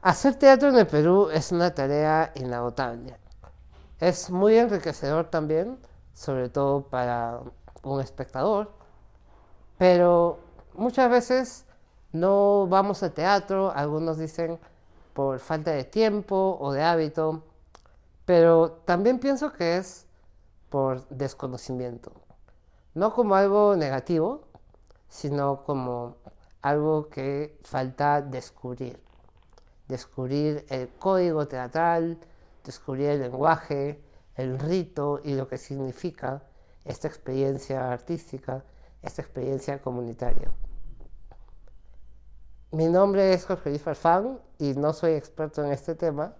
Hacer teatro en el Perú es una tarea inagotable. Es muy enriquecedor también, sobre todo para un espectador, pero muchas veces no vamos al teatro, algunos dicen por falta de tiempo o de hábito, pero también pienso que es por desconocimiento. No como algo negativo, sino como algo que falta descubrir. Descubrir el código teatral, descubrir el lenguaje, el rito y lo que significa esta experiencia artística, esta experiencia comunitaria. Mi nombre es Jorge Luis Farfán y no soy experto en este tema.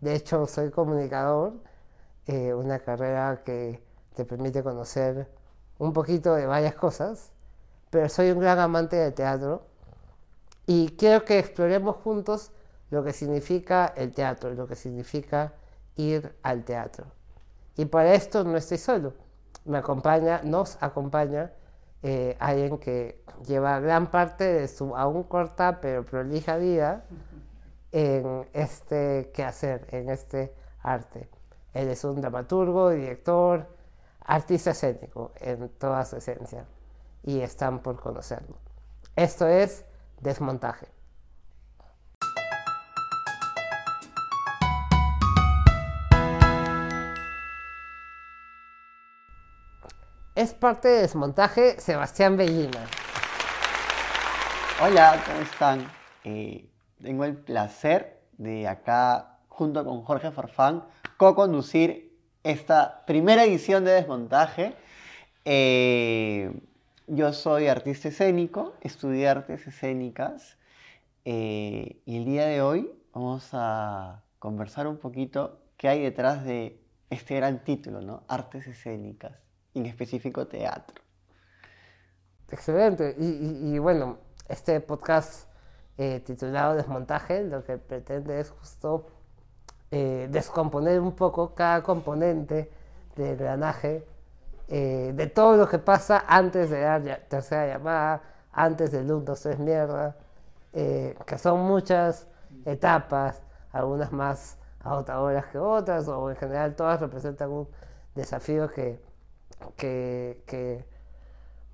De hecho, soy comunicador, eh, una carrera que te permite conocer un poquito de varias cosas, pero soy un gran amante del teatro y quiero que exploremos juntos lo que significa el teatro, lo que significa ir al teatro. Y para esto no estoy solo, me acompaña, nos acompaña eh, alguien que lleva gran parte de su aún corta pero prolija vida en este quehacer, en este arte. Él es un dramaturgo, director, artista escénico en toda su esencia y están por conocerlo. Esto es Desmontaje. Es parte de Desmontaje Sebastián Bellina. Hola, ¿cómo están? Eh, tengo el placer de acá, junto con Jorge Farfán, co-conducir esta primera edición de Desmontaje. Eh, yo soy artista escénico, estudié artes escénicas eh, y el día de hoy vamos a conversar un poquito qué hay detrás de este gran título, ¿no? Artes escénicas en específico teatro. Excelente. Y, bueno, este podcast eh, titulado Desmontaje lo que pretende es justo eh, descomponer un poco cada componente del granaje, eh, de todo lo que pasa antes de dar tercera llamada, antes del 1, 2, 3 mierda, que son muchas etapas, algunas más agotadoras que otras, o en general todas representan un desafío que que,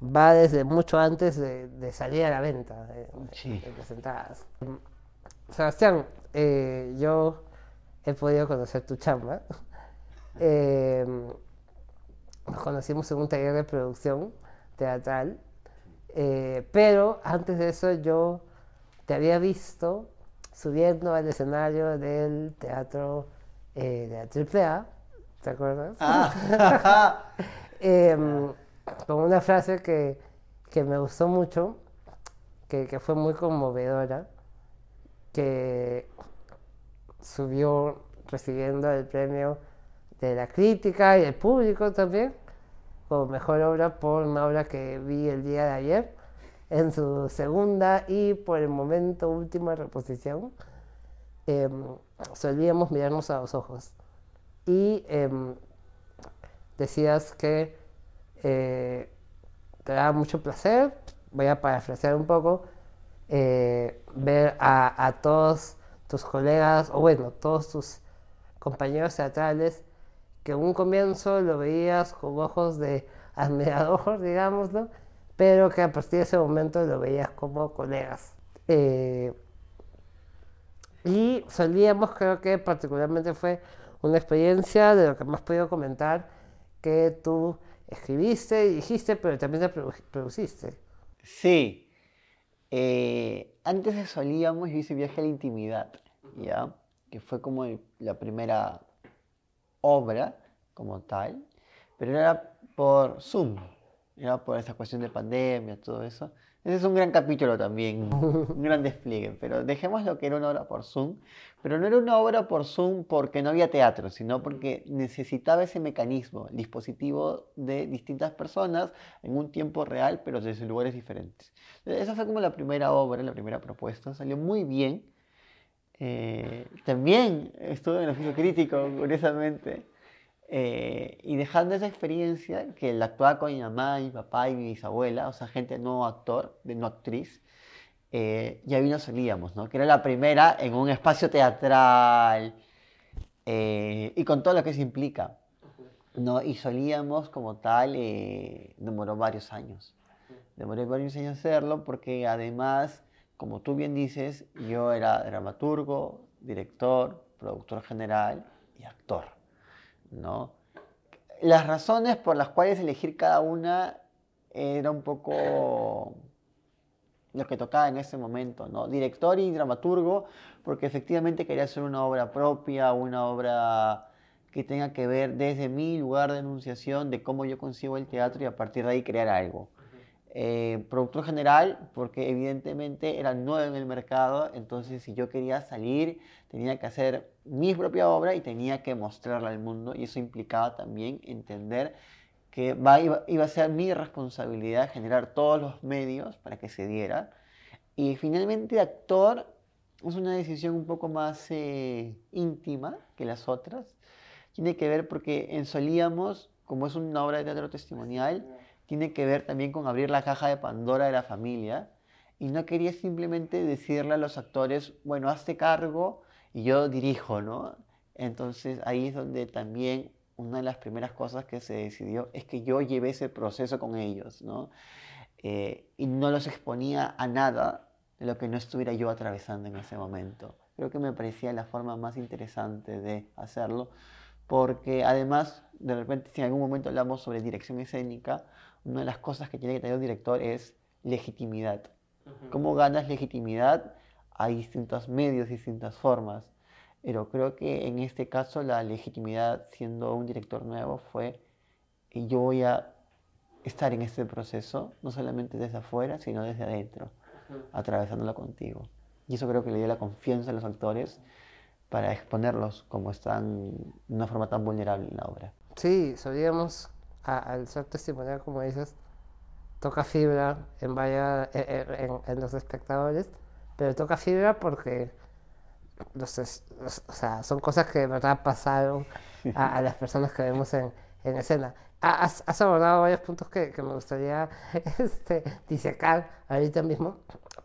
va desde mucho antes de, salir a la venta de, presentadas. Sebastián, eh, yo he podido conocer tu chamba. Eh, nos conocimos en un taller de producción teatral, eh, pero antes de eso yo te había visto subiendo al escenario del teatro de la AAA, ¿te acuerdas? Ah. Em, con una frase que, me gustó mucho, que, fue muy conmovedora, que subió recibiendo el premio de la crítica y del público también, como mejor obra por una obra que vi el día de ayer, en su segunda y por el momento última reposición. Em, solíamos mirarnos a los ojos. Y em, decías que eh, te da mucho placer, voy a parafrasear un poco, eh, ver a, todos tus colegas, o bueno, todos tus compañeros teatrales, que en un comienzo lo veías con ojos de admirador, digámoslo, pero que a partir de ese momento lo veías como colegas. Eh, y solíamos, creo que particularmente fue una experiencia de lo que hemos podido comentar, que tú escribiste, dijiste, pero también te produciste. Sí. Eh, antes de Solíamos yo hice Viaje a la Intimidad, ¿ya? Que fue como la primera obra como tal, pero era por Zoom, era por esa cuestión de pandemia, todo eso. Ese es un gran capítulo también, un gran despliegue, pero dejemos lo que era una obra por Zoom, pero no era una obra por Zoom porque no había teatro, sino porque necesitaba ese mecanismo, el dispositivo de distintas personas en un tiempo real, pero desde lugares diferentes. Esa fue como la primera obra, la primera propuesta, salió muy bien. Eh, también estuve en el oficio crítico, curiosamente. Eh, y dejando esa experiencia que la actuaba con mi mamá, mi papá y mi bisabuela, o sea, gente no actor, de no actriz, eh, ya vino Solíamos, ¿no? Que era la primera en un espacio teatral eh, y con todo lo que eso implica, ¿no? Y Solíamos como tal eh, demoró varios años. Demoré varios años hacerlo porque además, como tú bien dices, yo era dramaturgo, director, productor general y actor, ¿no? Las razones por las cuales elegir cada una era un poco lo que tocaba en ese momento, ¿no? Director y dramaturgo, porque efectivamente quería hacer una obra propia, una obra que tenga que ver desde mi lugar de enunciación de cómo yo consigo el teatro y a partir de ahí crear algo. Eh, productor general, porque evidentemente era nuevo en el mercado, entonces si yo quería salir, tenía que hacer mi propia obra y tenía que mostrarla al mundo, y eso implicaba también entender que iba, a ser mi responsabilidad generar todos los medios para que se diera. Y finalmente actor es una decisión un poco más eh, íntima que las otras. Tiene que ver porque en Solíamos, como es una obra de teatro testimonial, tiene que ver también con abrir la caja de Pandora de la familia. Y no quería simplemente decirle a los actores, bueno, hazte cargo y yo dirijo, ¿no? Entonces ahí es donde también una de las primeras cosas que se decidió es que yo llevé ese proceso con ellos, ¿no? Eh, y no los exponía a nada de lo que no estuviera yo atravesando en ese momento. Creo que me parecía la forma más interesante de hacerlo, porque además, de repente, si en algún momento hablamos sobre dirección escénica, una de las cosas que tiene que tener un director es legitimidad. ¿Cómo ganas legitimidad? Hay distintos medios, distintas formas. Pero creo que en este caso la legitimidad siendo un director nuevo fue yo voy a estar en este proceso, no solamente desde afuera, sino desde adentro, atravesándolo contigo. Y eso creo que le dio la confianza a los actores para exponerlos como están de una forma tan vulnerable en la obra. Sí, al ser testimonial, como dices, toca fibra en, vaya, en, en los espectadores, pero toca fibra porque o sea, son cosas que de verdad pasaron a, las personas que vemos en, en escena. Has, has, abordado varios puntos que, que me gustaría este, disecar ahorita mismo,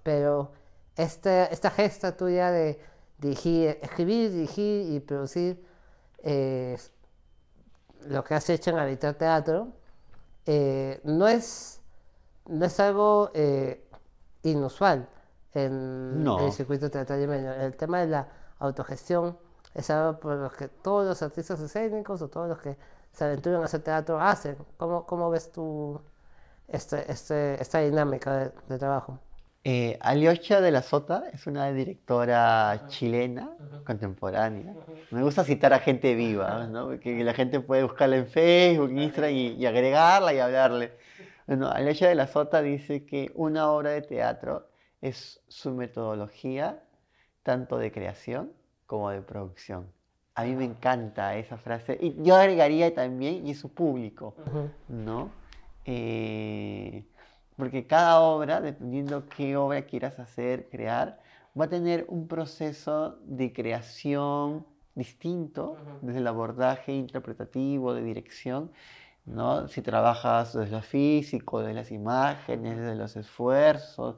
pero este, esta gesta tuya de dirigir, escribir, dirigir y producir eh, lo que has hecho en Habitar Teatro eh, no, es, no es algo eh, inusual en, el circuito teatral yemenio. El tema de la autogestión es algo por lo que todos los artistas escénicos o todos los que se aventuran a hacer teatro hacen. ¿Cómo, cómo ves tú este, este, esta dinámica de, trabajo? Eh, Aliocha de la Sota es una directora chilena contemporánea. Me gusta citar a gente viva, ¿no? que la gente puede buscarla en Facebook, Instagram y, y agregarla y hablarle. Bueno, Aliocha de la Sota dice que una obra de teatro es su metodología tanto de creación como de producción. A mí me encanta esa frase. Y yo agregaría también, y su público, ¿no? Eh, porque cada obra, dependiendo qué obra quieras hacer, crear, va a tener un proceso de creación distinto desde el abordaje interpretativo, de dirección, ¿no? Si trabajas desde lo físico, desde las imágenes, desde los esfuerzos,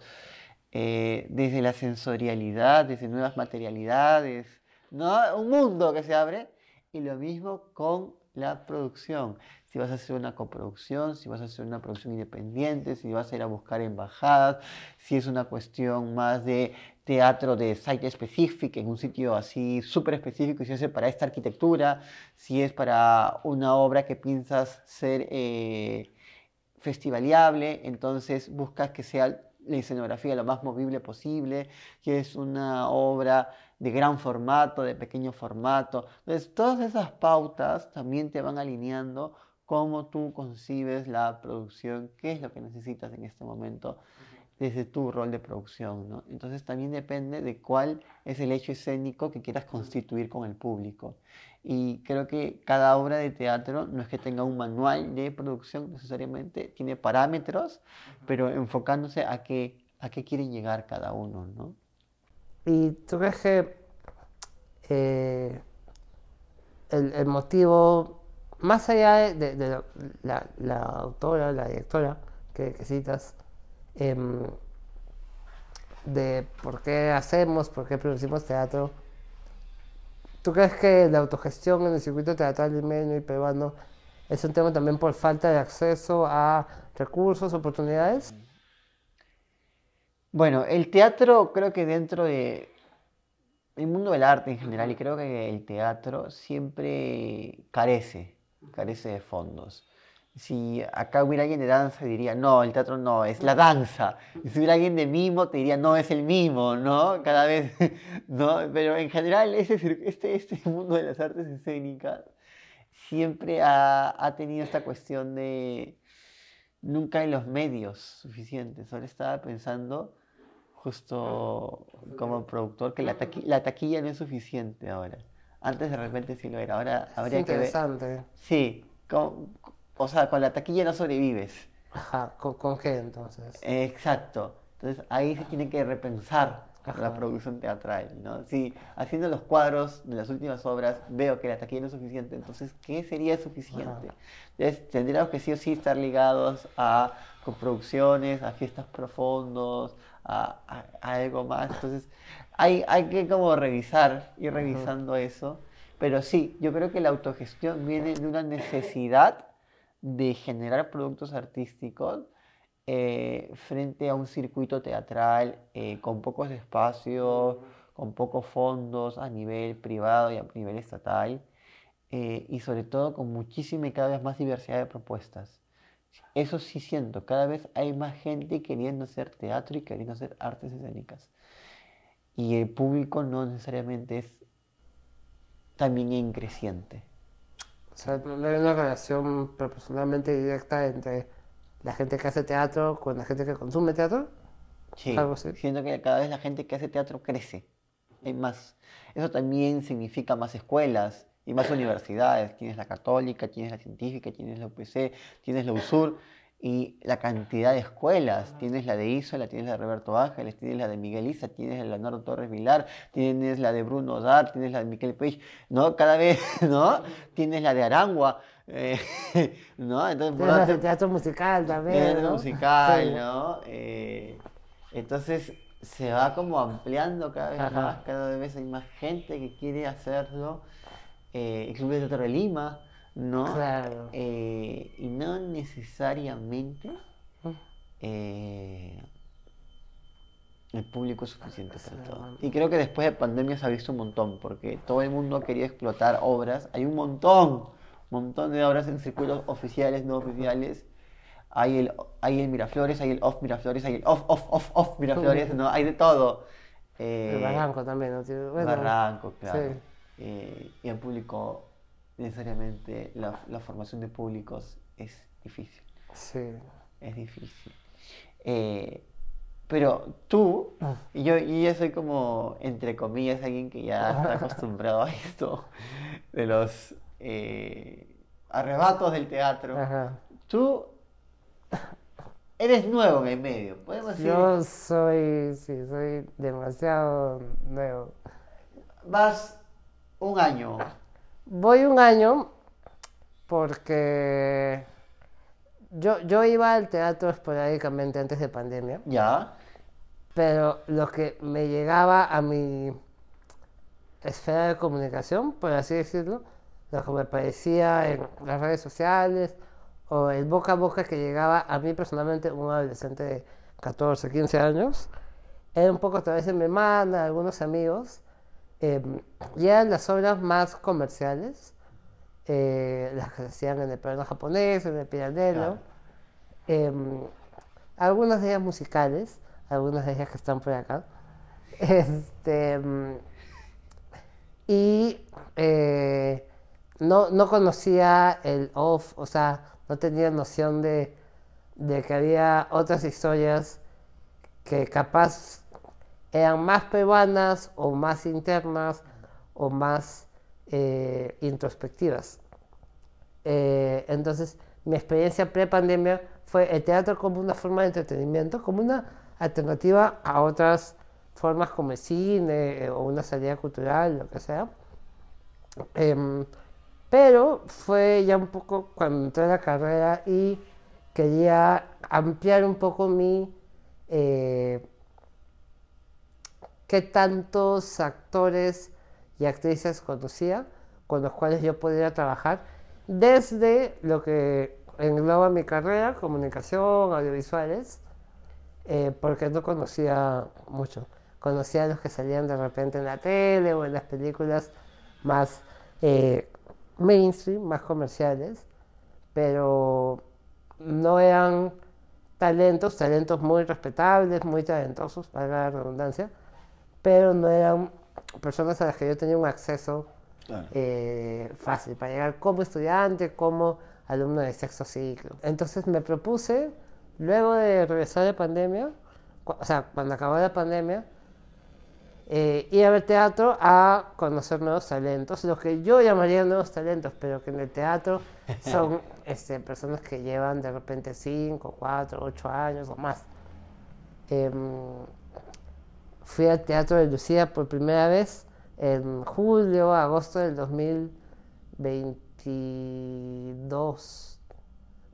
eh, desde la sensorialidad, desde nuevas materialidades, ¿no? Un mundo que se abre. Y lo mismo con la producción. Si vas a hacer una coproducción, si vas a hacer una producción independiente, si vas a ir a buscar embajadas, si es una cuestión más de teatro de site específico, en un sitio así súper específico, si es para esta arquitectura, si es para una obra que piensas ser eh, festivaliable, entonces buscas que sea la escenografía lo más movible posible, que es una obra de gran formato, de pequeño formato. Entonces, todas esas pautas también te van alineando cómo tú concibes la producción, qué es lo que necesitas en este momento desde tu rol de producción. ¿no? Entonces también depende de cuál es el hecho escénico que quieras constituir con el público. Y creo que cada obra de teatro no es que tenga un manual de producción necesariamente, tiene parámetros, pero enfocándose a qué, a qué quieren llegar cada uno. ¿no? ¿Y tú crees que eh, el, motivo, más allá de, la, autora, la directora que citas, Em, de por qué hacemos, por qué producimos teatro. ¿Tú crees que la autogestión en el circuito teatral limeño y peruano es un tema también por falta de acceso a recursos, oportunidades? Bueno, el teatro creo que dentro de el mundo del arte en general, y creo que el teatro siempre carece, carece de fondos. Si acá hubiera alguien de danza, diría, no, el teatro no, es la danza. Y si hubiera alguien de mimo, te diría, no, es el mimo, ¿no? Cada vez, ¿no? Pero en general, ese, este, este mundo de las artes escénicas siempre ha, ha tenido esta cuestión de nunca hay los medios suficientes. Ahora estaba pensando justo como productor que la, la taquilla no es suficiente ahora. Antes de repente sí lo era, ahora habría es interesante. Sí, o sea, con la taquilla no sobrevives. Ajá, ¿con, qué entonces? exacto. Entonces ahí se tiene que repensar la producción teatral, ¿no? Si haciendo los cuadros de las últimas obras veo que la taquilla no es suficiente, entonces, ¿qué sería suficiente? Entonces, tendríamos que sí o sí estar ligados a coproducciones, a fiestas profundos, a, algo más. Entonces, hay, hay que como revisar, ir revisando eso. Pero sí, yo creo que la autogestión viene de una necesidad de generar productos artísticos eh, frente a un circuito teatral eh, con pocos espacios, con pocos fondos a nivel privado y a nivel estatal, eh, y sobre todo con muchísima y cada vez más diversidad de propuestas. Eso sí siento, cada vez hay más gente queriendo hacer teatro y queriendo hacer artes escénicas. Y el público no necesariamente es también increciente. O sea, no hay una relación proporcionalmente directa entre la gente que hace teatro con la gente que consume teatro. Sí, siento que cada vez la gente que hace teatro crece. Hay más. Eso también significa más escuelas y más universidades. Tienes la católica, tienes la científica, tienes la UPC, tienes la USUR y la cantidad de escuelas. Tienes la de Isola, tienes la de Roberto Ángeles, tienes la de Miguel Isa, tienes la de Leonardo Torres Vilar, tienes la de Bruno Dar, tienes la de Miquel Peix, ¿no? Cada vez, ¿no? Tienes la de Arangua, eh, ¿no? Entonces, el teatro musical también, Teatro musical, ¿no? Eh, entonces se va como ampliando cada vez más, cada vez hay más gente que quiere hacerlo. Eh, el Club de Teatro de Lima, ¿no? Claro. Eh, y no necesariamente eh, el público es suficiente para todo. Y creo que después de pandemia se ha visto un montón, porque todo el mundo quería explotar obras. Hay un montón, un montón de obras en circuitos oficiales, no oficiales. Hay el, hay el Miraflores, hay el off Miraflores, hay el off, off, off, off Miraflores, ¿no? Hay de todo. el Barranco también, ¿no? Barranco, claro. y el público necesariamente la, formación de públicos es difícil. Sí. Es difícil. Eh, pero tú, y yo, y yo soy como, entre comillas, alguien que ya está acostumbrado a esto, de los eh, arrebatos del teatro. Tú eres nuevo en el medio, podemos decir. Yo soy, sí, soy demasiado nuevo. Vas un año Voy un año porque yo, yo iba al teatro esporádicamente antes de pandemia. Ya. Pero lo que me llegaba a mi esfera de comunicación, por así decirlo, lo que me parecía en las redes sociales o el boca a boca que llegaba a mí personalmente, un adolescente de 14, 15 años, era un poco a través de mi hermana, algunos amigos, Em, ya las obras más comerciales, eh, las que se hacían en el plano japonés, en el pirandello, em, algunas de ellas musicales, algunas de ellas que están por acá. Este, em, y eh, no, no conocía el off, o sea, no tenía noción de, de que había otras historias que capaz eran más peruanas o más internas o más eh, introspectivas. Eh, entonces, mi experiencia pre-pandemia fue el teatro como una forma de entretenimiento, como una alternativa a otras formas como el cine eh, o una salida cultural, lo que sea. Em, pero fue ya un poco cuando entré a la carrera y quería ampliar un poco mi qué tantos actores y actrices conocía con los cuales yo podría trabajar desde lo que engloba mi carrera, comunicación, audiovisuales, eh, porque no conocía mucho. Conocía a los que salían de repente en la tele o en las películas más eh, mainstream, más comerciales, pero no eran talentos, talentos muy respetables, muy talentosos, para la redundancia, pero no eran personas a las que yo tenía un acceso eh, fácil para llegar como estudiante, como alumno de sexto ciclo. Entonces me propuse, luego de regresar de pandemia, o sea, cuando acabó la pandemia, eh, ir a ver teatro a conocer nuevos talentos, los que yo llamaría nuevos talentos, pero que en el teatro son este, personas que llevan de repente 5, 4, 8 años o más. Em, fui al Teatro de Lucía por primera vez en julio, agosto del 2022.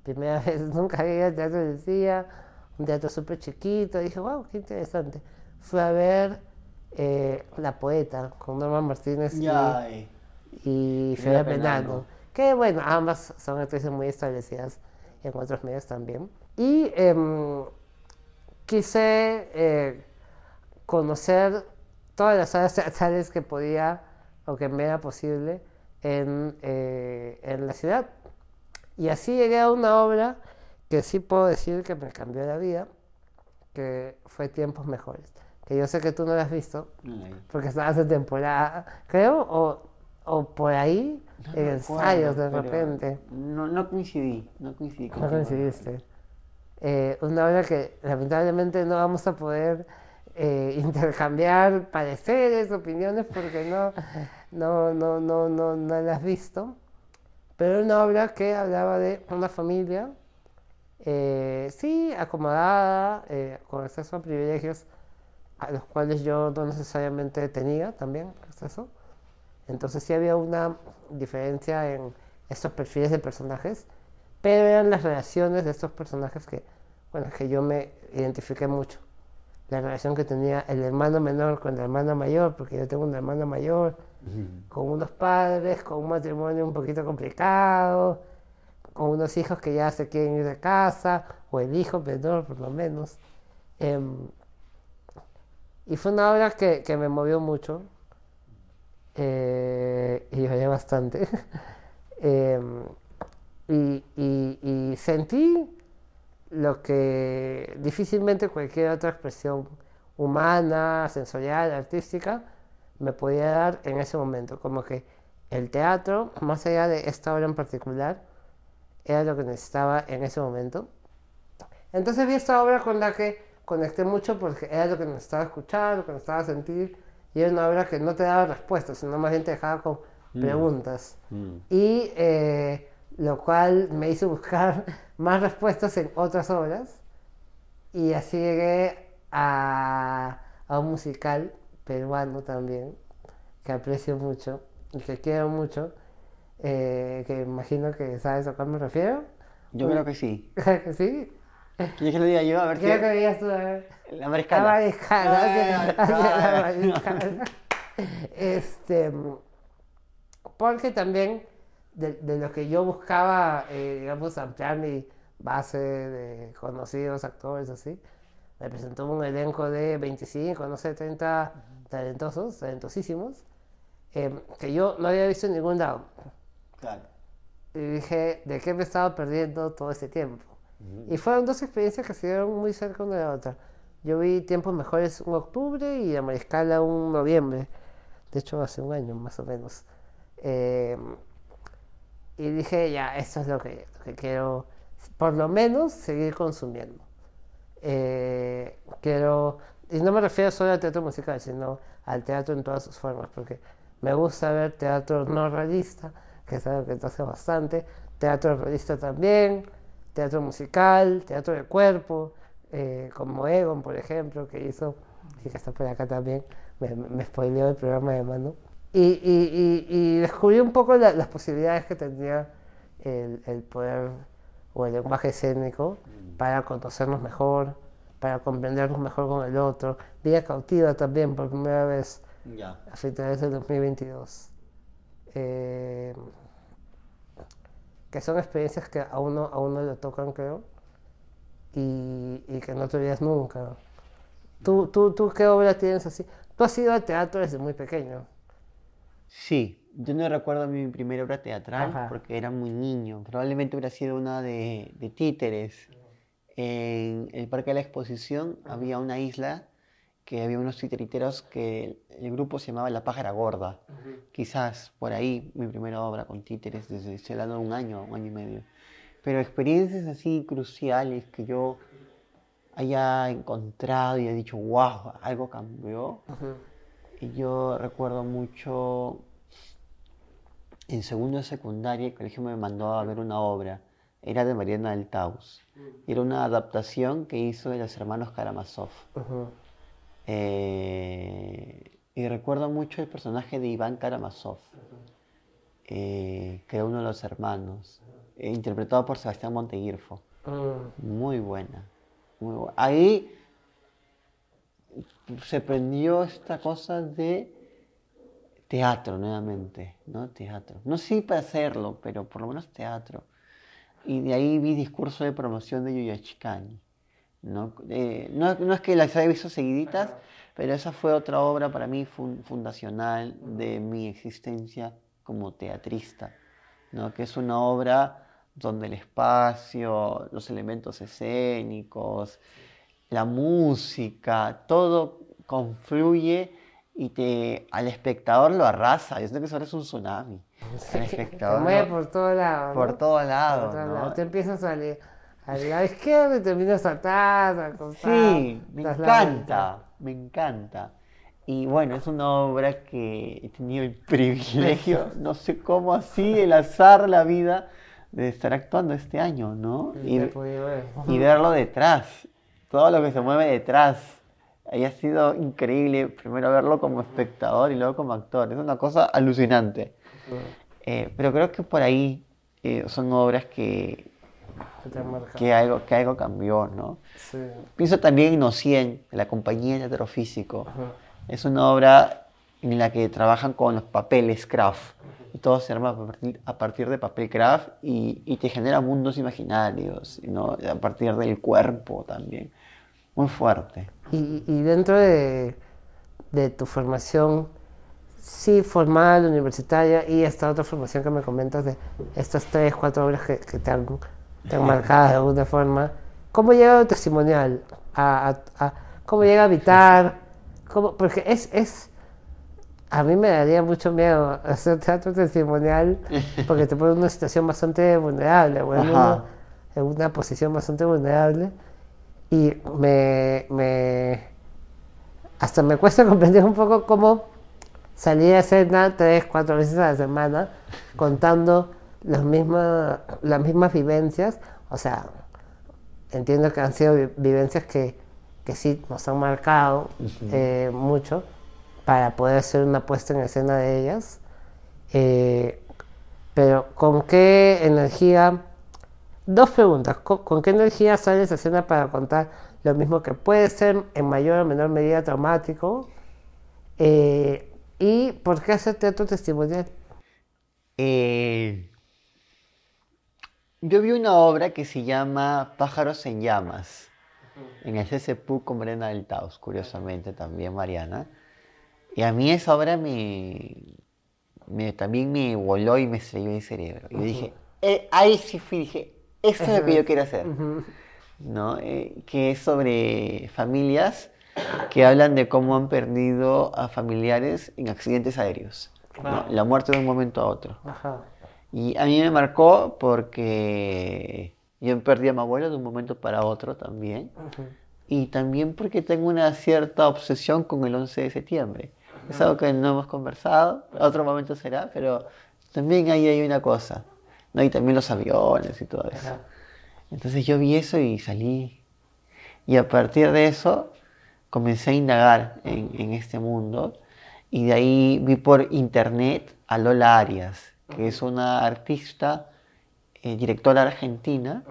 Primera vez, nunca había ido al Teatro de Lucía, un teatro súper chiquito. Dije, wow, qué interesante. Fui a ver eh, La Poeta con Norma Martínez y, y Fede Penano. Que bueno, ambas son actrices muy establecidas en otros medios también. Y em, quise eh, conocer todas las áreas teatrales que podía o que me era posible en, eh, en la ciudad. Y así llegué a una obra que sí puedo decir que me cambió la vida, que fue Tiempos Mejores que yo sé que tú no la has visto, porque estabas en temporada, creo, o, o por ahí, en ensayos de repente. No, no coincidí, no coincidí. No coincidiste. Eh, una obra que lamentablemente no vamos a poder eh, intercambiar pareceres, opiniones, porque no, no, no, no, no, no has visto. Pero una obra que hablaba de una familia, eh, sí, acomodada, con acceso a privilegios, a los cuales yo no necesariamente tenía también acceso. Entonces sí había una diferencia en estos perfiles de personajes, pero eran las relaciones de estos personajes que, bueno, que yo me identifiqué mucho. La relación que tenía el hermano menor con la hermana mayor, porque yo tengo una hermana mayor, con unos padres, con un matrimonio un poquito complicado, con unos hijos que ya se quieren ir de casa, o el hijo menor por lo menos. Em, y fue una obra que, que me movió mucho eh, y lloré bastante. Em, y, y, y, sentí lo que difícilmente cualquier otra expresión humana, sensorial, artística me podía dar en ese momento. Como que el teatro, más allá de esta obra en particular, era lo que necesitaba en ese momento. Entonces vi esta obra con la que conecté mucho porque era lo que necesitaba escuchar, lo que necesitaba sentir, y era una obra que no te daba respuestas, sino más bien te dejaba con mm. preguntas. Mm. Y eh, lo cual me hizo buscar más respuestas en otras obras, y así llegué a, a un musical peruano también, que aprecio mucho y que quiero mucho, eh, que imagino que sabes a cuál me refiero. Yo creo que sí. que sí? ¿Quieres que lo diga yo? A ver ¿Qué que digas tú? A ver. La mariscala. La mariscala. La mariscala. Este, porque también de, de, lo que yo buscaba, eh, digamos, ampliar mi base de conocidos actores, así, me presentó un elenco de 25, no sé, 30 talentosos, talentosísimos, eh, que yo no había visto en ningún lado. Claro. Y dije, ¿de qué me estaba perdiendo todo este tiempo? Y fueron dos experiencias que se dieron muy cerca una de la otra. Yo vi Tiempos Mejores un octubre y La Mariscala un noviembre. De hecho, hace un año más o menos. Em, y dije, ya, esto es lo que, quiero, por lo menos, seguir consumiendo. Eh, quiero, y no me refiero solo al teatro musical, sino al teatro en todas sus formas, porque me gusta ver teatro no realista, que es algo que hace bastante, teatro realista también, teatro musical, teatro de cuerpo, eh, como Egon, por ejemplo, que hizo, y que está por acá también, me, me spoileó el programa de mano. Y, y, y, descubrí un poco las posibilidades que tenía el, el, poder o el lenguaje escénico para conocernos mejor, para comprendernos mejor con el otro. Vida cautiva también, por primera vez Ya. a finales del 2022. Eh, que son experiencias que a uno, a uno le tocan, creo, y, y que no te olvidas nunca. ¿Tú, tú, ¿Tú qué obra tienes así? Tú has ido al teatro desde muy pequeño. Sí, yo no recuerdo mi primera obra teatral Ajá. porque era muy niño. Probablemente hubiera sido una de, de títeres. En el Parque de la Exposición había una isla que había unos titiriteros que el grupo se llamaba La Pájara Gorda. Quizás por ahí mi primera obra con títeres desde hablando de un año, un año y medio. Pero experiencias así cruciales que yo haya encontrado y haya dicho, wow, algo cambió. Y yo recuerdo mucho en segundo de secundaria, el colegio me mandó a ver una obra. Era de Mariana del Taus. Era una adaptación que hizo de los hermanos Karamazov. Eh, y recuerdo mucho el personaje de Iván Karamazov, eh, que era uno de los hermanos, eh, interpretado por Sebastián Monteguirfo. Mm, Muy buena. Muy bu- Ahí se prendió esta cosa de teatro nuevamente, ¿no? Teatro. No si para hacerlo, pero por lo menos teatro. Y de ahí vi discurso de promoción de Yuyachikani. ¿no? Eh, no, no es que las haya visto seguiditas, pero esa fue otra obra para mí fun- fundacional de mi existencia como teatrista, ¿no? que es una obra donde el espacio, los elementos escénicos, la música, todo confluye y te, al espectador lo arrasa. Yo siento que eso es un tsunami. Al Te espectador mueve lo- por todos lados. por ¿no? todos Por lados. todos ¿no? lados. Te empiezas a li- al lado izquierdo y terminas atrás, acostado, Sí, me encanta, me encanta. Y bueno, es una obra que he tenido el privilegio, no sé cómo así, el azar, la vida, de estar actuando este año, ¿no? Y, te y verlo detrás, todo lo que se mueve detrás. Ahí ha sido increíble, primero verlo como espectador y luego como actor. Es una cosa alucinante. Eh, pero creo que por ahí eh, son obras que, Que algo, que algo cambió, ¿no? Sí. Pienso también en Nocien, de la compañía de teatro físico. Ajá. Es una obra en la que trabajan con los papeles craft. Y todo se arma a partir, a partir de papel craft y, y te genera mundos imaginarios, ¿no? A partir del cuerpo también. Muy fuerte. Y, y dentro de, de tu formación, sí formal, universitaria, y esta otra formación que me comentas de estas tres, cuatro obras que, que te, han, te han marcado de alguna forma, ¿cómo llega lo testimonial? A, a- a- ¿Cómo llega a habitar? ¿Cómo? Porque es, es, a mí me daría mucho miedo hacer teatro testimonial porque te pone en una situación bastante vulnerable, o en, Ajá. una, en una posición bastante vulnerable. Y me, me. Hasta me cuesta comprender un poco cómo salir a escena tres, cuatro veces a la semana contando las mismas, las mismas vivencias. O sea, entiendo que han sido vi- vivencias que, que sí nos han marcado eh, mucho para poder hacer una puesta en escena de ellas. Eh, pero ¿con qué energía? Dos preguntas. ¿Con, con qué energía sales a escena para contar lo mismo que puede ser en mayor o menor medida traumático? Eh, ¿Y por qué hacer teatro testimonial? Eh, yo vi una obra que se llama Pájaros en llamas, en el CCPU con Brenda del Taos, curiosamente también Mariana. Y a mí esa obra me, me- también me voló y me estrelló el cerebro. Y dije, eh, ahí sí fui, dije, esto es lo que yo quiero hacer. ¿no? Eh, que es sobre familias que hablan de cómo han perdido a familiares en accidentes aéreos. ¿no? La muerte de un momento a otro. Ajá. Y a mí me marcó porque yo perdí a mi abuelo de un momento para otro también. Y también porque tengo una cierta obsesión con el 11 de septiembre. Es algo que no hemos conversado, otro momento será, pero también ahí hay una cosa. ¿No? Y también los aviones y todo eso. Ajá. Entonces yo vi eso y salí. Y a partir de eso comencé a indagar en, en este mundo. Y de ahí vi por internet a Lola Arias, que es una artista, eh, directora argentina,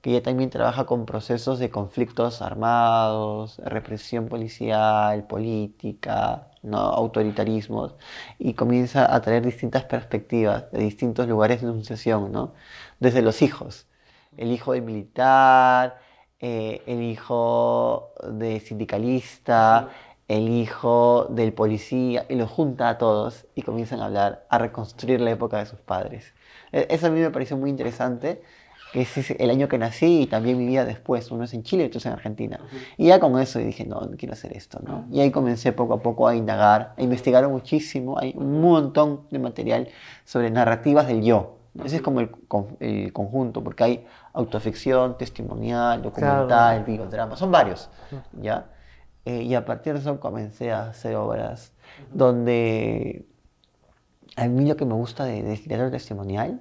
que ella también trabaja con procesos de conflictos armados, represión policial, política, ¿no? autoritarismos, y comienza a traer distintas perspectivas de distintos lugares de enunciación, ¿no? desde los hijos, el hijo del militar, eh, el hijo de sindicalista, el hijo del policía, y los junta a todos y comienzan a hablar, a reconstruir la época de sus padres. E, eso a mí me pareció muy interesante que es el año que nací y también vivía después. Uno es en Chile y otro es en Argentina. Y ya con eso dije, no, no quiero hacer esto, ¿no? Y ahí comencé poco a poco a indagar, a investigar muchísimo. Hay un montón de material sobre narrativas del yo. Ese es como el, conjunto, porque hay autoficción, testimonial, documental, biodrama, son varios, ¿ya? Eh, y a partir de eso comencé a hacer obras donde a mí lo que me gusta de, de literatura testimonial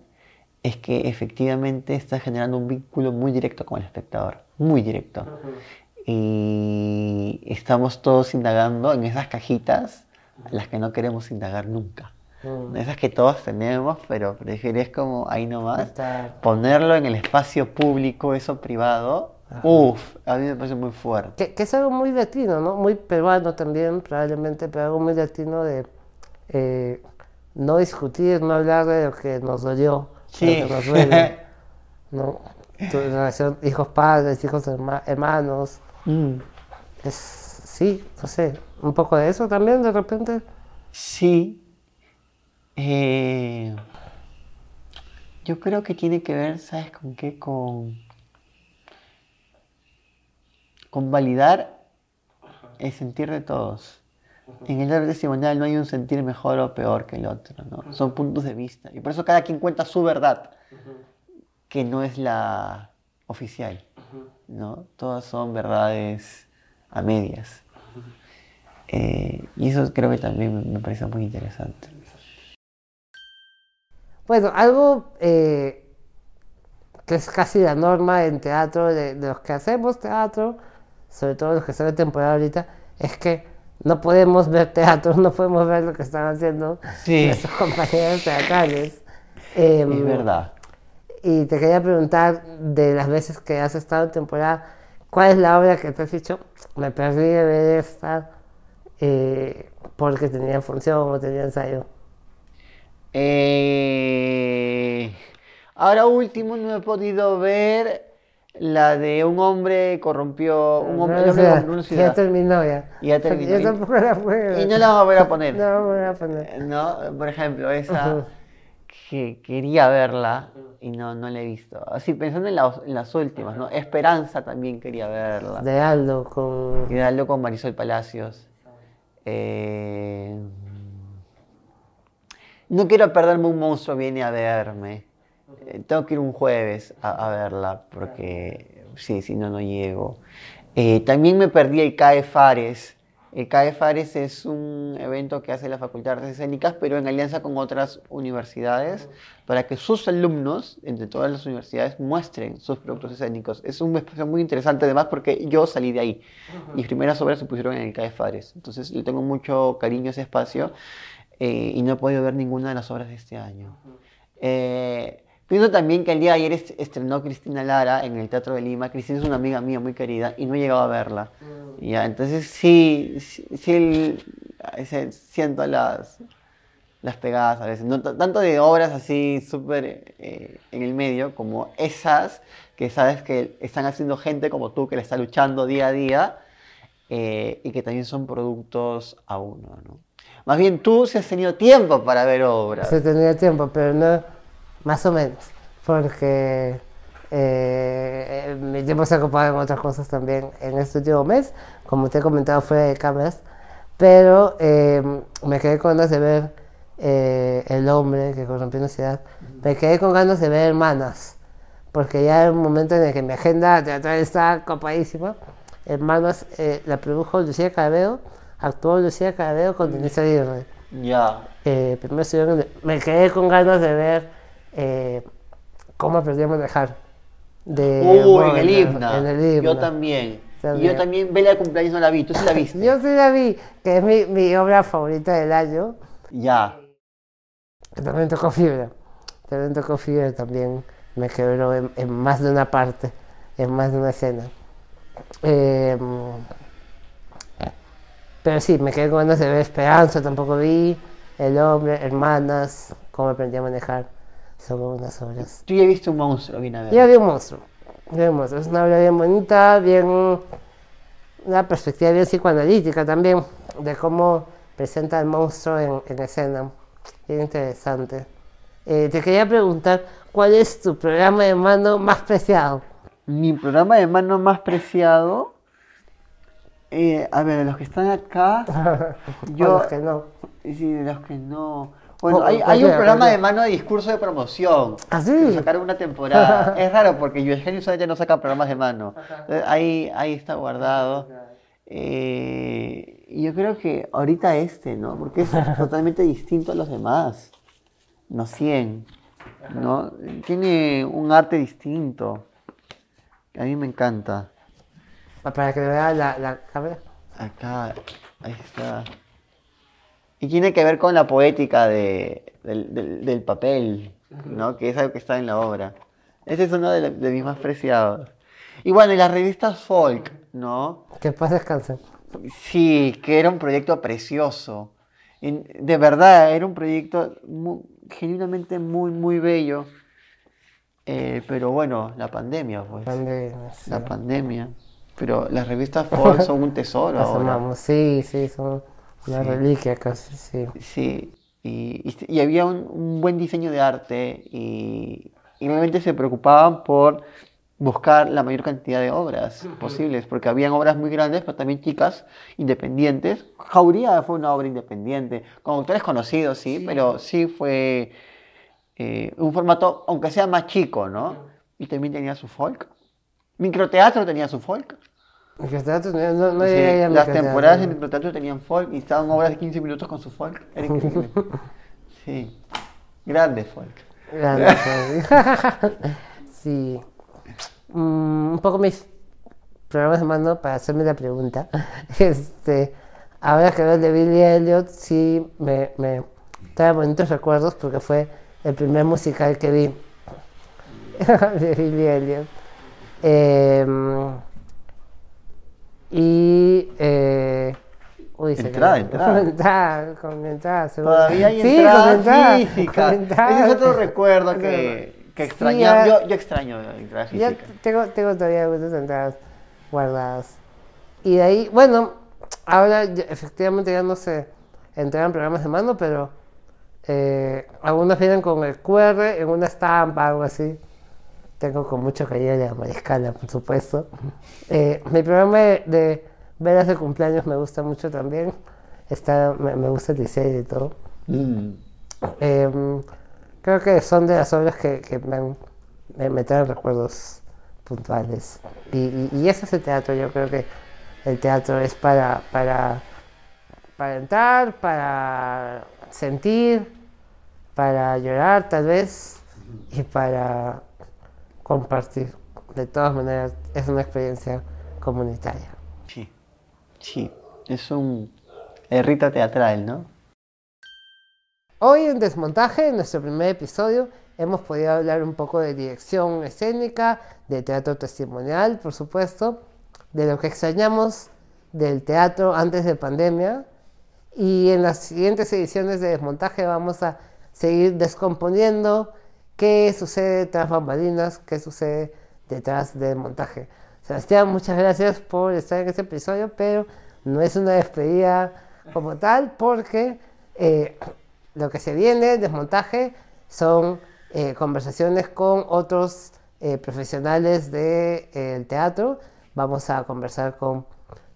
es que efectivamente está generando un vínculo muy directo con el espectador, muy directo. Y estamos todos indagando en esas cajitas las que no queremos indagar nunca. Esas que todos tenemos, pero prefieres como ahí nomás ponerlo en el espacio público, eso privado. Uf, a mí me parece muy fuerte. Que, es algo muy latino, ¿no? Muy peruano también, probablemente, pero algo muy latino de eh, no discutir, no hablar de lo que nos dolió Sí. ¿no? Tu relación hijos padres, hijos hermanos. Mm. Es, sí, no sé, un poco de eso también de repente. Sí. Eh, yo creo que tiene que ver, ¿sabes con qué? Con, con validar el sentir de todos. En el arte testimonial no hay un sentir mejor o peor que el otro, ¿no? Son puntos de vista. Y por eso cada quien cuenta su verdad, que no es la oficial, ¿no? Todas son verdades a medias. Eh, y eso creo que también me parece muy interesante. Bueno, algo eh, que es casi la norma en teatro, de, de, los que hacemos teatro, sobre todo los que están en temporada ahorita, es que no podemos ver teatro, no podemos ver lo que están haciendo nuestros compañeros teatrales. Em, es verdad. Y te quería preguntar, de las veces que has estado en temporada, ¿cuál es la obra que te has dicho, me perdí de ver esta eh, porque tenía función o tenía ensayo? Eh, ahora último no he podido ver la de un hombre corrompió. Un hombre, no, Ya terminó ya. Ya terminó. Yo tampoco la Y no la vamos a volver a poner. No la a poner. No, por ejemplo, esa que quería verla y no, no la he visto. Así pensando en, las últimas, ¿no? Esperanza también quería verla. De Aldo con. De Aldo con Marisol Palacios. Eh... No quiero perderme un monstruo viene a verme. Eh, tengo que ir un jueves a, verla porque sí, si no, no llego. Eh, también me perdí el CAE Fares. El CAE Fares es un evento que hace la Facultad de Artes Escénicas, pero en alianza con otras universidades, para que sus alumnos, entre todas las universidades, muestren sus productos escénicos. Es un espacio muy interesante, además, porque yo salí de ahí. Mis primeras obras se pusieron en el CAE Fares. Entonces, le tengo mucho cariño a ese espacio eh, y no he podido ver ninguna de las obras de este año. Pienso también que el día de ayer estrenó Cristina Lara en el Teatro de Lima. Cristina es una amiga mía muy querida y no he llegado a verla. Mm. Ya, entonces sí, sí, siento las, las pegadas a veces. No, tanto de obras así súper eh, en el medio como esas que sabes que están haciendo gente como tú que le está luchando día a día eh, y que también son productos a uno. ¿no? Más bien tú sí has tenido tiempo para ver obras. Sí he tenido tiempo, pero no más o menos, porque eh, mi tiempo se ha ocupado en otras cosas también en este último mes, como te he comentado fuera de cámaras, pero eh, me quedé con ganas de ver eh, El hombre que corrompió una ciudad, me quedé con ganas de ver Hermanas, porque ya era un momento en el que mi agenda teatral está copadísima. Hermanas la produjo Lucía Carabedo, actuó Lucía Carabedo con Denise Aguirre. Ya. primero me quedé con ganas de ver eh, ¿Cómo aprendí a manejar? De, uh, en, el himno. Yo también. yo también, Vela de cumpleaños no la vi, ¿tú sí la viste? yo sí la vi, que es mi, mi obra favorita del año. Ya. también tocó fibra. También tocó fibra, también me quebró en, más de una parte en más de una escena. Eh, pero sí, me quedé con ganas de ver Esperanza, tampoco vi. El hombre, Hermanas, cómo aprendí a manejar. Son unas obras. Tú ya viste un monstruo, vine a ver. Ya vi un monstruo. Vi un monstruo. Es una obra bien bonita, bien. Una perspectiva bien psicoanalítica también, de cómo presenta al monstruo en, en escena. Bien interesante. Eh, te quería preguntar, ¿cuál es tu programa de mano más preciado? Mi programa de mano más preciado. eh, a ver, de los que están acá. Yo. los que no. Sí, de los que no. Bueno, hay, hay un programa de mano de discurso de promoción. ¿Ah, sí? que Sacaron una temporada. es raro porque Eugenio usualmente no saca programas de mano. Entonces, ahí, ahí está guardado. Eh, y yo creo que ahorita este, ¿no? Porque es totalmente distinto a los demás. No 100. ¿no? Tiene un arte distinto. A mí me encanta. Para que vea la, la cámara. Acá, ahí está. Y tiene que ver con la poética de, del, del- del papel, ¿no? Que es algo que está en la obra. Ese es uno de, la- de mis más preciados. Y bueno, y las revistas folk, ¿no? Que paz descanse. Sí, que era un proyecto precioso. De verdad, era un proyecto genuinamente muy, muy bello. Eh, pero bueno, la pandemia, pues. Sí. La pandemia. Pero las revistas folk son un tesoro Las ahora. amamos. Sí, sí, son una Sí. reliquia casi, sí. Sí, y, y- y había un, un buen diseño de arte y, y realmente se preocupaban por buscar la mayor cantidad de obras posibles, porque habían obras muy grandes, pero también chicas, independientes. Jauría fue una obra independiente, con autores conocidos, sí, pero sí fue eh, un formato, aunque sea más chico, ¿no? Y también tenía su folk. Microteatro tenía su folk. Microteatro, no, no, no Sí, llegué a ir a las temporadas de microteatro tenían folk y estaban obras de 15 minutos con su folk. Era increíble. Sí. Grande folk. Grande, sí. Mm, un poco mis programas de mano para hacerme la pregunta. Este, ahora que veo el de Billy Elliot, sí me, me trae bonitos recuerdos porque fue el primer musical que vi de Billy Elliot. Em, y. Eh, uy, Entrada, entrada. entrada, con entrada, seguro. Todavía hay Sí, entrada, entrada. Ese es otro recuerdo que, que Sí, extrañaba. ah, Yo, yo extraño la entrada física. tengo, tengo todavía algunas entradas guardadas. Y de ahí, bueno, ahora efectivamente ya no se entregan programas de mano, pero eh, algunos vienen con el QR en una estampa, algo así. Tengo con mucho cariño la mariscala, por supuesto. Eh, mi programa de, de velas de cumpleaños me gusta mucho también. Está, me, me gusta el diseño y todo. Mm. Em, creo que son de las obras que, que me, han- me, me traen recuerdos puntuales. Y, y, y eso es el teatro. Yo creo que el teatro es para, para, para entrar, para sentir, para llorar tal vez y para compartir. De todas maneras, es una experiencia comunitaria. Sí. Sí. Es un rito teatral, ¿no? Hoy en Desmontaje, en nuestro primer episodio, hemos podido hablar un poco de dirección escénica, de teatro testimonial, por supuesto, de lo que extrañamos del teatro antes de pandemia. Y en las siguientes ediciones de Desmontaje vamos a seguir descomponiendo qué sucede tras bambalinas, qué sucede detrás del montaje. Sebastián, muchas gracias por estar en este episodio, pero no es una despedida como tal, porque eh, lo que se viene, desmontaje, son eh, conversaciones con otros eh, profesionales del teatro. Vamos a conversar con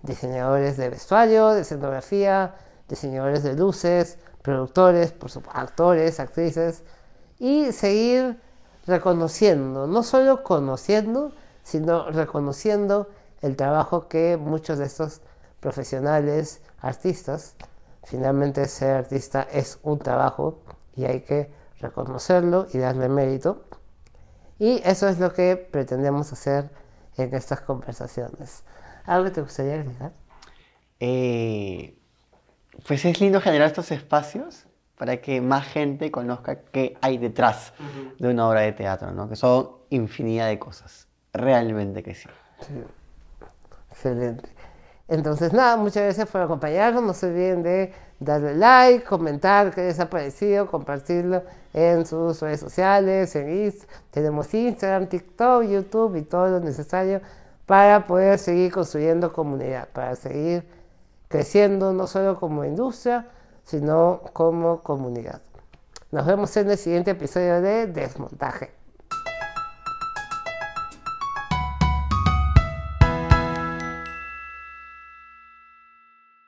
diseñadores de vestuario, de escenografía, diseñadores de luces, productores, por supuesto, actores, actrices, y seguir reconociendo, no solo conociendo, sino reconociendo el trabajo que muchos de estos profesionales, artistas, finalmente ser artista es un trabajo y hay que reconocerlo y darle mérito. Y eso es lo que pretendemos hacer en estas conversaciones. ¿Algo que te gustaría agregar? Eh, pues es lindo generar estos espacios para que más gente conozca qué hay detrás de una obra de teatro, ¿no? Que son infinidad de cosas. Realmente que sí. Excelente. Entonces, nada, muchas gracias por acompañarnos. No se olviden de darle like, comentar qué les ha parecido, compartirlo en sus redes sociales, en Inst tenemos Instagram, TikTok, YouTube y todo lo necesario para poder seguir construyendo comunidad, para seguir creciendo no solo como industria, sino como comunidad. Nos vemos en el siguiente episodio de Desmontaje.